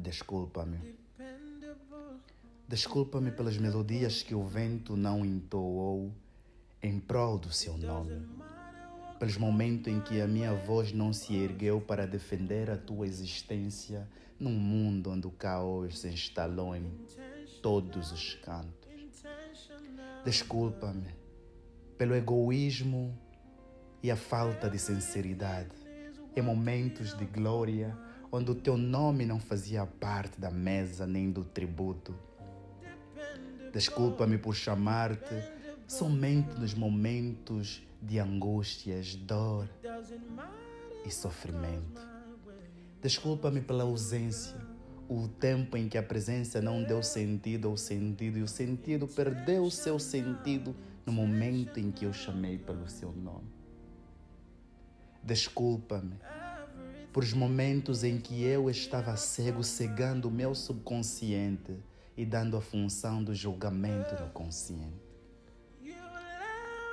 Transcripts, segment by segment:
Desculpa-me. Desculpa-me pelas melodias que o vento não entoou em prol do seu nome. Pelos momentos em que a minha voz não se ergueu para defender a tua existência num mundo onde o caos se instalou em todos os cantos. Desculpa-me pelo egoísmo e a falta de sinceridade em momentos de glória onde o teu nome não fazia parte da mesa nem do tributo. Desculpa-me por chamar-te somente nos momentos de angústias, dor e sofrimento. Desculpa-me pela ausência, o tempo em que a presença não deu sentido ao sentido e o sentido perdeu o seu sentido no momento em que eu chamei pelo seu nome. Desculpa-me por os momentos em que eu estava cego, cegando o meu subconsciente e dando a função do julgamento no consciente.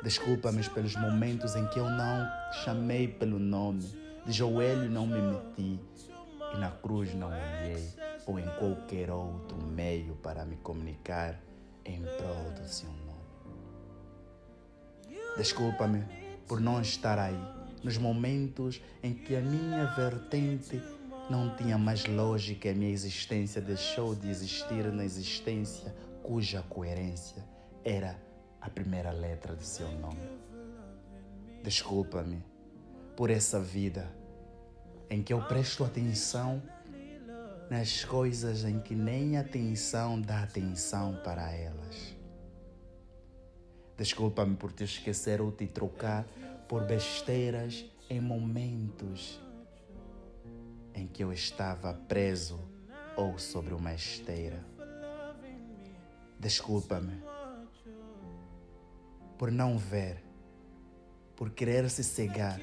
Desculpa-me pelos momentos em que eu não chamei pelo nome, de joelho não me meti e na cruz não olhei, ou em qualquer outro meio para me comunicar em prol do seu nome. Desculpa-me por não estar aí nos momentos em que a minha vertente não tinha mais lógica a minha existência deixou de existir na existência cuja coerência era a primeira letra de seu nome. Desculpa-me por essa vida em que eu presto atenção nas coisas em que nem atenção dá atenção para elas. Desculpa-me por te esquecer ou te trocar por besteiras em momentos em que eu estava preso ou sobre uma esteira. Desculpa-me por não ver, por querer se cegar,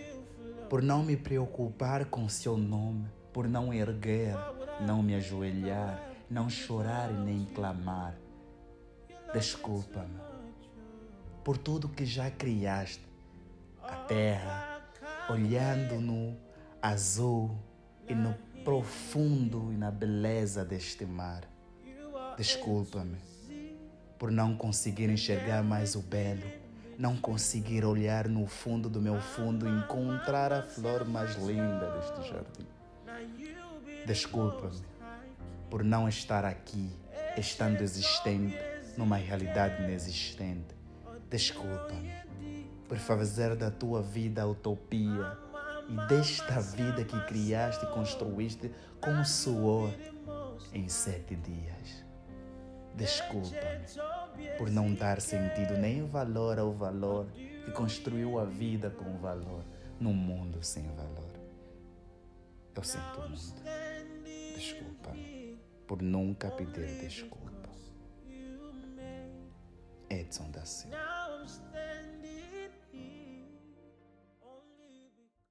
por não me preocupar com seu nome, por não erguer, não me ajoelhar, não chorar e nem clamar. Desculpa-me por tudo que já criaste, terra, olhando no azul e no profundo e na beleza deste mar. Desculpa-me por não conseguir enxergar mais o belo não conseguir olhar no fundo do meu fundo e encontrar a flor mais linda deste jardim. Desculpa-me por não estar aqui, estando existente numa realidade inexistente. Desculpa-me por fazer da tua vida a utopia e desta vida que criaste e construíste com suor em sete dias. Desculpa-me por não dar sentido nem valor ao valor que construiu a vida com valor num mundo sem valor. Eu sinto muito. Desculpa-me por nunca pedir desculpa. Edson da Silva.